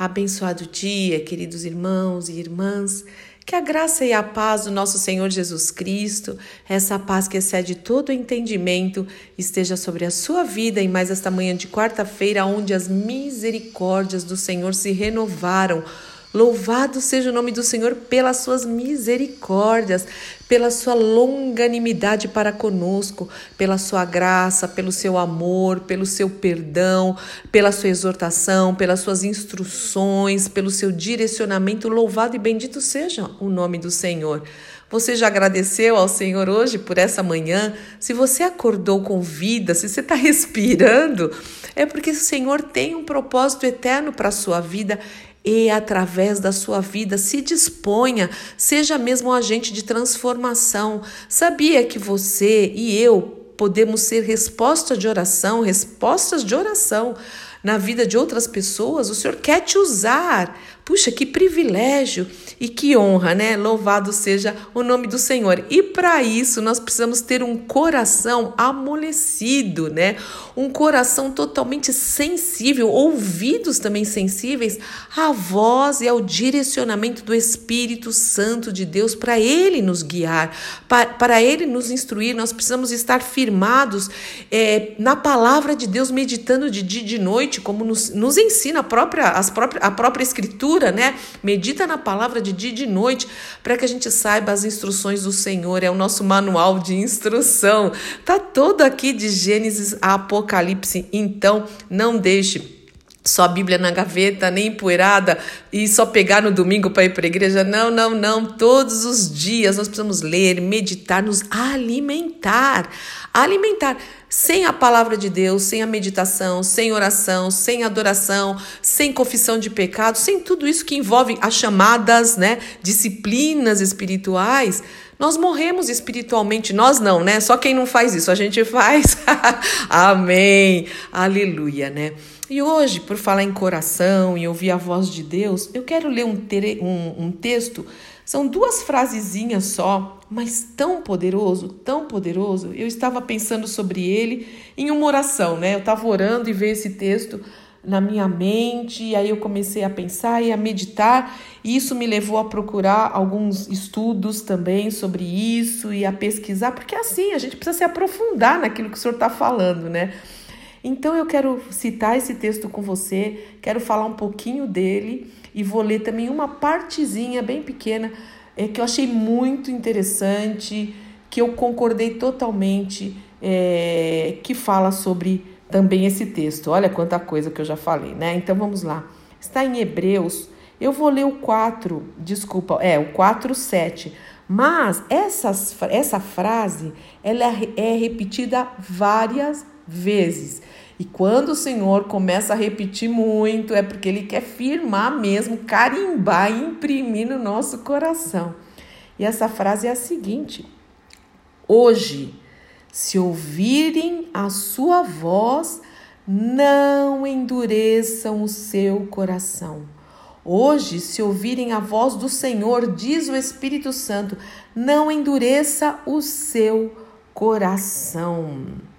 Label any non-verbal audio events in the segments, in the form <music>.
Abençoado dia, queridos irmãos e irmãs. Que a graça e a paz do nosso Senhor Jesus Cristo, essa paz que excede todo entendimento, esteja sobre a sua vida em mais esta manhã de quarta-feira, onde as misericórdias do Senhor se renovaram Louvado seja o nome do Senhor pelas suas misericórdias, pela sua longanimidade para conosco, pela sua graça, pelo seu amor, pelo seu perdão, pela sua exortação, pelas suas instruções, pelo seu direcionamento. Louvado e bendito seja o nome do Senhor. Você já agradeceu ao Senhor hoje por essa manhã? Se você acordou com vida, se você está <laughs> respirando, é porque o Senhor tem um propósito eterno para a sua vida e através da sua vida se disponha, seja mesmo um agente de transformação. Sabia que você e eu podemos ser resposta de oração, respostas de oração na vida de outras pessoas? O Senhor quer te usar Puxa, que privilégio e que honra, né? Louvado seja o nome do Senhor. E para isso nós precisamos ter um coração amolecido, né? Um coração totalmente sensível, ouvidos também sensíveis à voz e ao direcionamento do Espírito Santo de Deus para ele nos guiar, para ele nos instruir. Nós precisamos estar firmados é, na palavra de Deus, meditando de dia e de noite, como nos, nos ensina a própria, as própria, a própria Escritura né? Medita na palavra de dia e de noite para que a gente saiba as instruções do Senhor. É o nosso manual de instrução. Tá todo aqui de Gênesis a Apocalipse. Então, não deixe só a Bíblia na gaveta, nem empoeirada e só pegar no domingo para ir para a igreja. Não, não, não. Todos os dias nós precisamos ler, meditar, nos alimentar. Alimentar. Sem a palavra de Deus, sem a meditação, sem oração, sem adoração, sem confissão de pecado, sem tudo isso que envolve as chamadas, né, disciplinas espirituais, nós morremos espiritualmente. Nós não, né? Só quem não faz isso, a gente faz. <laughs> Amém. Aleluia, né? E hoje, por falar em coração e ouvir a voz de Deus, eu quero ler um, um, um texto. São duas frasezinhas só, mas tão poderoso, tão poderoso. Eu estava pensando sobre ele em uma oração, né? Eu estava orando e veio esse texto na minha mente, e aí eu comecei a pensar e a meditar, e isso me levou a procurar alguns estudos também sobre isso e a pesquisar, porque assim a gente precisa se aprofundar naquilo que o senhor está falando, né? Então eu quero citar esse texto com você, quero falar um pouquinho dele e vou ler também uma partezinha bem pequena é, que eu achei muito interessante, que eu concordei totalmente, é, que fala sobre também esse texto. Olha quanta coisa que eu já falei, né? Então vamos lá. Está em Hebreus. Eu vou ler o 4, desculpa, é o 4, 7. Mas essas, essa frase ela é repetida várias vezes. E quando o Senhor começa a repetir muito, é porque Ele quer firmar mesmo, carimbar, imprimir no nosso coração. E essa frase é a seguinte: Hoje, se ouvirem a sua voz, não endureçam o seu coração. Hoje, se ouvirem a voz do Senhor, diz o Espírito Santo, não endureça o seu coração.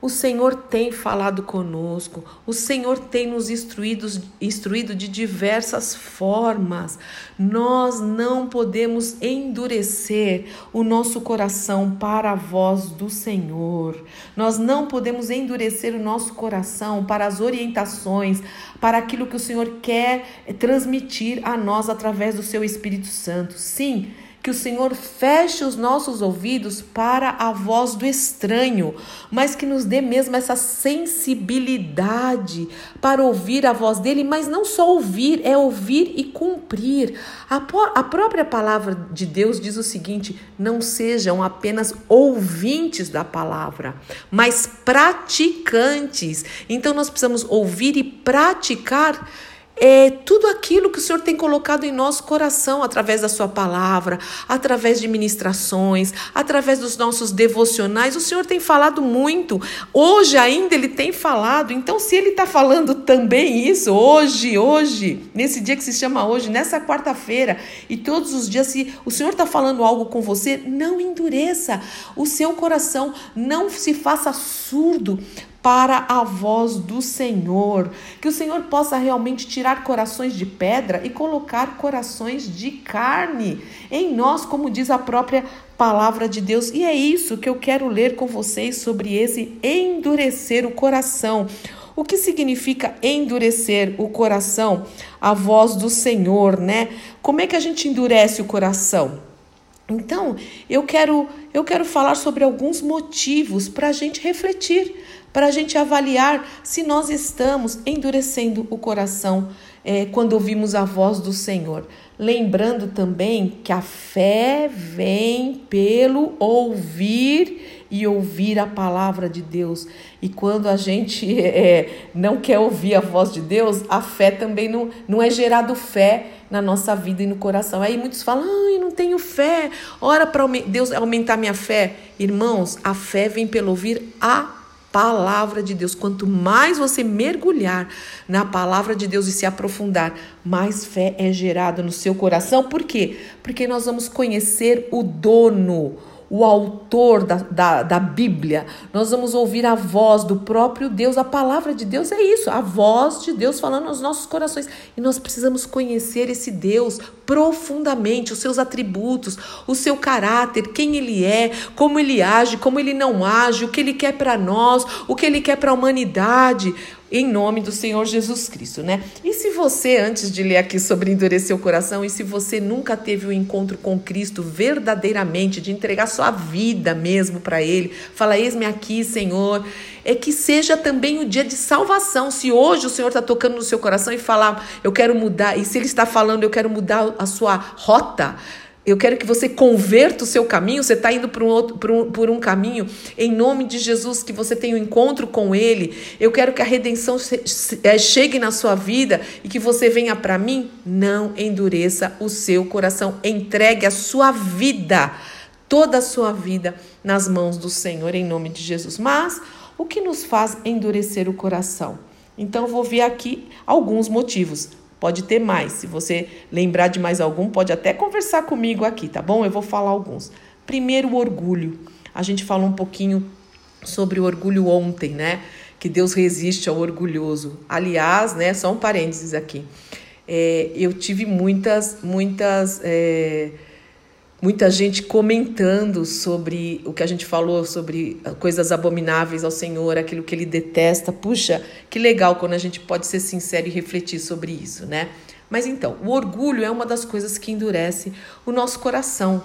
O Senhor tem falado conosco, o Senhor tem nos instruído, instruído de diversas formas. Nós não podemos endurecer o nosso coração para a voz do Senhor. Nós não podemos endurecer o nosso coração para as orientações, para aquilo que o Senhor quer transmitir a nós através do seu Espírito Santo. Sim, que o Senhor feche os nossos ouvidos para a voz do estranho, mas que nos dê mesmo essa sensibilidade para ouvir a voz dele, mas não só ouvir, é ouvir e cumprir. A, a própria palavra de Deus diz o seguinte: não sejam apenas ouvintes da palavra, mas praticantes. Então nós precisamos ouvir e praticar é, tudo aquilo que o Senhor tem colocado em nosso coração através da Sua palavra, através de ministrações, através dos nossos devocionais. O Senhor tem falado muito. Hoje ainda Ele tem falado. Então, se Ele está falando também isso, hoje, hoje, nesse dia que se chama hoje, nessa quarta-feira, e todos os dias, se o Senhor está falando algo com você, não endureça o seu coração, não se faça surdo para a voz do Senhor. Que o Senhor possa realmente tirar corações de pedra e colocar corações de carne em nós, como diz a própria palavra de Deus. E é isso que eu quero ler com vocês sobre esse endurecer o coração. O que significa endurecer o coração? A voz do Senhor, né? Como é que a gente endurece o coração? Então, eu quero, eu quero falar sobre alguns motivos para a gente refletir, para a gente avaliar se nós estamos endurecendo o coração é, quando ouvimos a voz do Senhor. Lembrando também que a fé vem pelo ouvir e ouvir a palavra de Deus. E quando a gente <laughs> é, não quer ouvir a voz de Deus, a fé também não, não é gerado fé na nossa vida e no coração. Aí muitos falam, ai, não tenho fé, ora para Deus aumentar minha fé. Irmãos, a fé vem pelo ouvir a palavra de Deus. Quanto mais você mergulhar na palavra de Deus e se aprofundar, mais fé é gerada no seu coração. Por quê? Porque nós vamos conhecer o dono, o autor da, da, da, Bíblia, nós vamos ouvir a voz do próprio Deus. A palavra de Deus é isso, a voz de Deus falando aos nossos corações. E nós precisamos conhecer esse Deus profundamente, os seus atributos, o seu caráter, quem ele é, como ele age, como ele não age, o que ele quer para nós, o que ele quer para a humanidade em nome do Senhor Jesus Cristo, né? E se você, antes de ler aqui sobre endurecer o coração, e se você nunca teve um encontro com Cristo verdadeiramente, de entregar sua vida mesmo para Ele, fala: Eis-me aqui, Senhor, é que seja também o dia de salvação. Se hoje o Senhor está tocando no seu coração e falar, eu quero mudar, e se Ele está falando, eu quero mudar a sua rota eu quero que você converta o seu caminho. Você está indo por um, outro, por, um, por um caminho. Em nome de Jesus, que você tenha um encontro com Ele. Eu quero que a redenção é, chegue na sua vida e que você venha para mim. Não endureça o seu coração. Entregue a sua vida, toda a sua vida, nas mãos do Senhor, em nome de Jesus. Mas o que nos faz endurecer o coração? Então, vou ver aqui alguns motivos. Pode ter mais. Se você lembrar de mais algum, pode até conversar comigo aqui, tá bom? Eu vou falar alguns. Primeiro, o orgulho. A gente falou um pouquinho sobre o orgulho ontem, né? Que Deus resiste ao orgulhoso. Aliás, né? Só um parênteses aqui. É, eu tive muitas, muitas. É, muita gente comentando sobre o que a gente falou sobre coisas abomináveis ao Senhor, aquilo que ele detesta. Puxa, que legal quando a gente pode ser sincero e refletir sobre isso, né? Mas então, o orgulho é uma das coisas que endurece o nosso coração.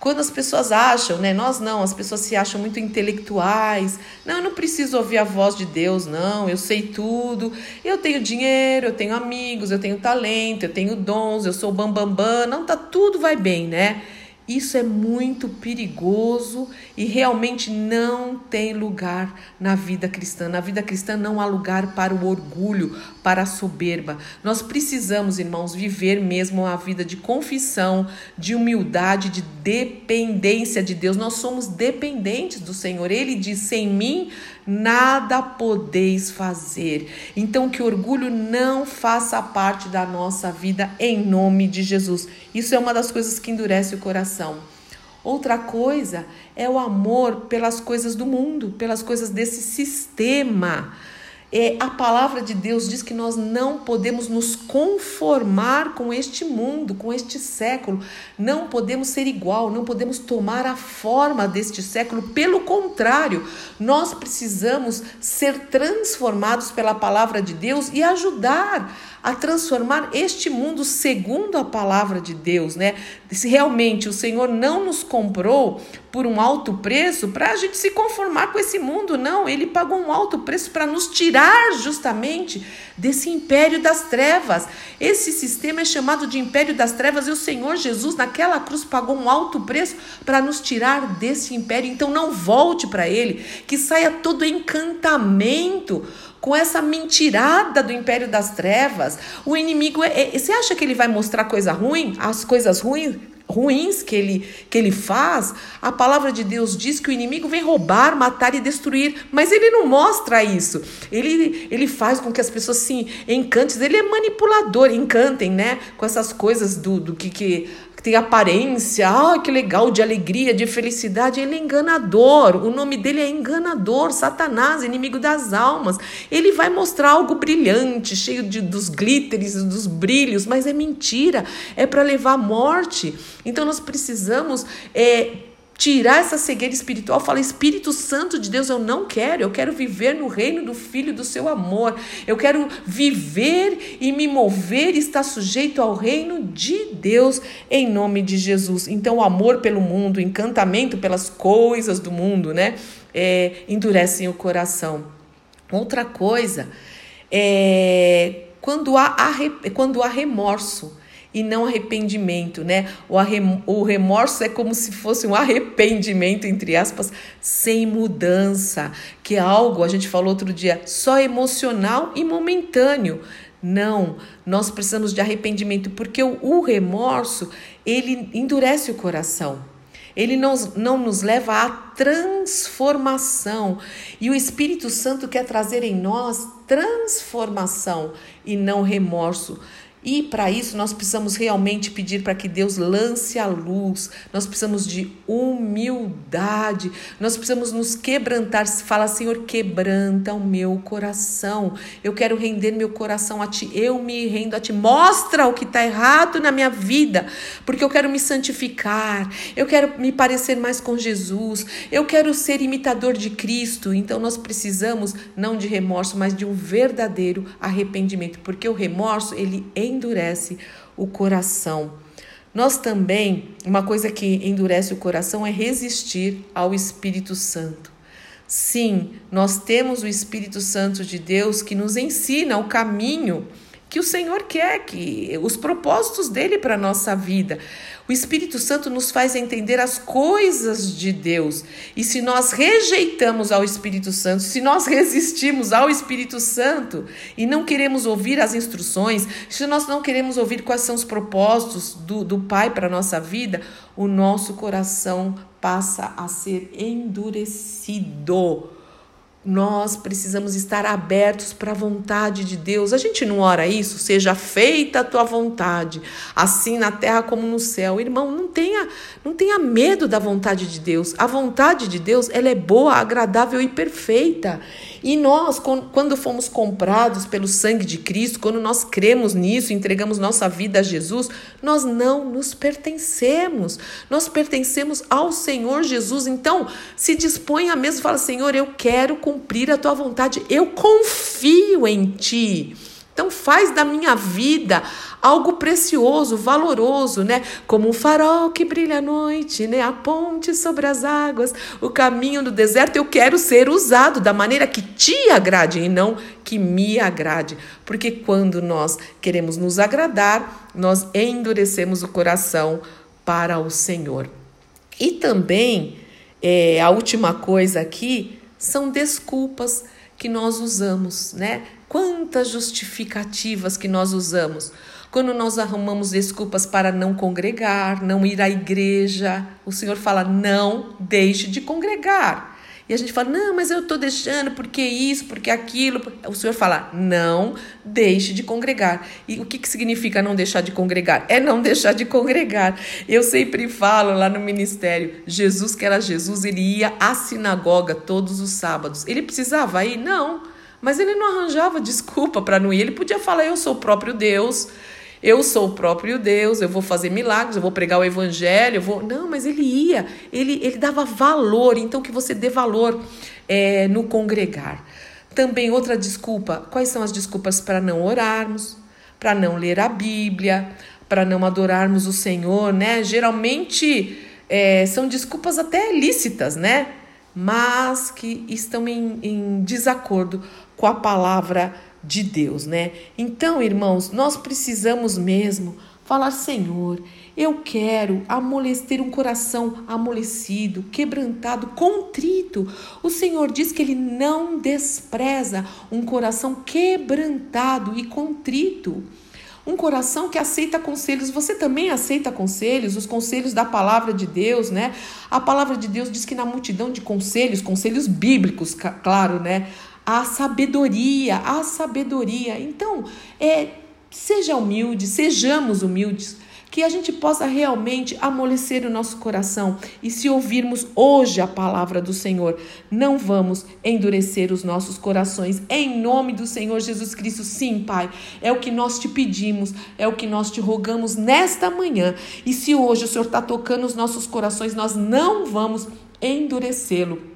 Quando as pessoas acham, né? Nós não, as pessoas se acham muito intelectuais. Não, eu não preciso ouvir a voz de Deus, não. Eu sei tudo. Eu tenho dinheiro, eu tenho amigos, eu tenho talento, eu tenho dons, eu sou bambambam. Bam, bam. Não, tá tudo vai bem, né? Isso é muito perigoso e realmente não tem lugar na vida cristã. Na vida cristã não há lugar para o orgulho, para a soberba. Nós precisamos, irmãos, viver mesmo a vida de confissão, de humildade, de dependência de Deus. Nós somos dependentes do Senhor. Ele diz: sem mim nada podeis fazer. Então, que orgulho não faça parte da nossa vida em nome de Jesus. Isso é uma das coisas que endurece o coração. Outra coisa é o amor pelas coisas do mundo, pelas coisas desse sistema. É, a palavra de Deus diz que nós não podemos nos conformar com este mundo, com este século. Não podemos ser igual, não podemos tomar a forma deste século. Pelo contrário, nós precisamos ser transformados pela palavra de Deus e ajudar a transformar este mundo segundo a palavra de Deus, né? Se realmente o Senhor não nos comprou por um alto preço para a gente se conformar com esse mundo, não. Ele pagou um alto preço para nos tirar justamente desse império das trevas. Esse sistema é chamado de império das trevas e o Senhor Jesus naquela cruz pagou um alto preço para nos tirar desse império. Então não volte para ele, que saia todo encantamento com essa mentirada do império das trevas. O inimigo é, é, você acha que ele vai mostrar coisa ruim? As coisas ruins ruins que ele, que ele faz, a palavra de Deus diz que o inimigo vem roubar, matar e destruir, mas ele não mostra isso. Ele, ele faz com que as pessoas se encantem, ele é manipulador, encantem, né? Com essas coisas do, do que, que tem aparência, ah, que legal, de alegria, de felicidade, ele é enganador. O nome dele é enganador, Satanás, inimigo das almas. Ele vai mostrar algo brilhante, cheio de, dos glitters, dos brilhos, mas é mentira, é para levar à morte. Então nós precisamos é, tirar essa cegueira espiritual, fala Espírito Santo de Deus, eu não quero, eu quero viver no reino do Filho do seu amor. Eu quero viver e me mover, estar sujeito ao reino de Deus em nome de Jesus. Então, o amor pelo mundo, o encantamento pelas coisas do mundo, né, é, endurecem o coração. Outra coisa é quando há, quando há remorso e não arrependimento, né? O remorso é como se fosse um arrependimento, entre aspas, sem mudança, que é algo, a gente falou outro dia, só emocional e momentâneo. Não, nós precisamos de arrependimento, porque o, o remorso, ele endurece o coração. Ele não, não nos leva à transformação. E o Espírito Santo quer trazer em nós transformação e não remorso. E para isso nós precisamos realmente pedir para que Deus lance a luz. Nós precisamos de humildade. Nós precisamos nos quebrantar. Fala, Senhor, quebranta o meu coração. Eu quero render meu coração a Ti. Eu me rendo a Ti. Mostra o que está errado na minha vida, porque eu quero me santificar. Eu quero me parecer mais com Jesus. Eu quero ser imitador de Cristo. Então nós precisamos não de remorso, mas de um verdadeiro arrependimento, porque o remorso ele endurece o coração. Nós também, uma coisa que endurece o coração é resistir ao Espírito Santo. Sim, nós temos o Espírito Santo de Deus que nos ensina o caminho que o Senhor quer, que os propósitos dele para a nossa vida. O Espírito Santo nos faz entender as coisas de Deus. E se nós rejeitamos ao Espírito Santo, se nós resistimos ao Espírito Santo e não queremos ouvir as instruções, se nós não queremos ouvir quais são os propósitos do, do Pai para a nossa vida, o nosso coração passa a ser endurecido nós precisamos estar abertos para a vontade de Deus. A gente não ora isso? Seja feita a tua vontade, assim na terra como no céu. Irmão, não tenha, não tenha medo da vontade de Deus. A vontade de Deus, ela é boa, agradável e perfeita. E nós, quando fomos comprados pelo sangue de Cristo, quando nós cremos nisso, entregamos nossa vida a Jesus, nós não nos pertencemos. Nós pertencemos ao Senhor Jesus. Então, se disponha mesmo e fala: Senhor, eu quero cumprir a tua vontade, eu confio em ti. Então faz da minha vida algo precioso, valoroso, né? Como um farol que brilha à noite, né? A ponte sobre as águas, o caminho do deserto. Eu quero ser usado da maneira que te agrade e não que me agrade. Porque quando nós queremos nos agradar, nós endurecemos o coração para o Senhor. E também, é, a última coisa aqui são desculpas que nós usamos, né? Quantas justificativas que nós usamos. Quando nós arrumamos desculpas para não congregar, não ir à igreja, o Senhor fala: não deixe de congregar. E a gente fala: não, mas eu estou deixando porque isso, porque aquilo. O Senhor fala: não deixe de congregar. E o que, que significa não deixar de congregar? É não deixar de congregar. Eu sempre falo lá no ministério: Jesus, que era Jesus, ele ia à sinagoga todos os sábados. Ele precisava ir? Não. Mas ele não arranjava desculpa para não ir. Ele podia falar: Eu sou o próprio Deus, eu sou o próprio Deus, eu vou fazer milagres, eu vou pregar o evangelho, eu vou. Não, mas ele ia, ele, ele dava valor. Então, que você dê valor é, no congregar. Também outra desculpa: quais são as desculpas para não orarmos, para não ler a Bíblia, para não adorarmos o Senhor, né? Geralmente é, são desculpas até lícitas, né? Mas que estão em, em desacordo com a palavra de Deus, né? Então, irmãos, nós precisamos mesmo falar: Senhor, eu quero amolecer um coração amolecido, quebrantado, contrito. O Senhor diz que Ele não despreza um coração quebrantado e contrito. Um coração que aceita conselhos. Você também aceita conselhos, os conselhos da palavra de Deus, né? A palavra de Deus diz que na multidão de conselhos, conselhos bíblicos, claro, né? A sabedoria, a sabedoria. Então, é, seja humilde, sejamos humildes. que a gente possa realmente amolecer o nosso coração e se ouvirmos hoje a palavra do Senhor, não vamos endurecer os nossos corações. Em nome do Senhor Jesus Cristo, sim, Pai, é o que nós te pedimos, é o que nós te rogamos nesta manhã. E se hoje o Senhor está tocando os nossos corações, nós não vamos endurecê-lo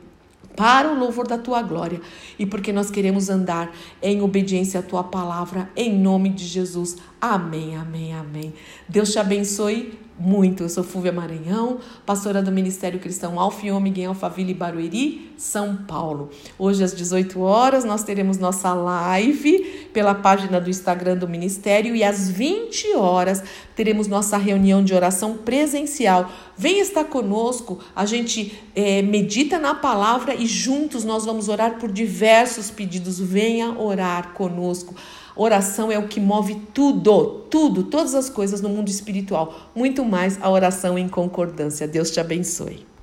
para o louvor da tua glória e porque nós queremos andar em obediência à tua palavra, em nome de Jesus. Amém, amém, amém. Deus te abençoe muito. Eu sou Fúvia Maranhão, pastora do Ministério Cristão Alfiô Miguel Alphaville Barueri, São Paulo. Hoje às 18 horas nós teremos nossa live pela página do Instagram do Ministério e às 20 horas teremos nossa reunião de oração presencial. Venha estar conosco, a gente é, medita na palavra e juntos nós vamos orar por diversos pedidos. Venha orar conosco. Oração é o que move tudo, tudo, todas as coisas no mundo espiritual. Muito mais a oração em concordância. Deus te abençoe.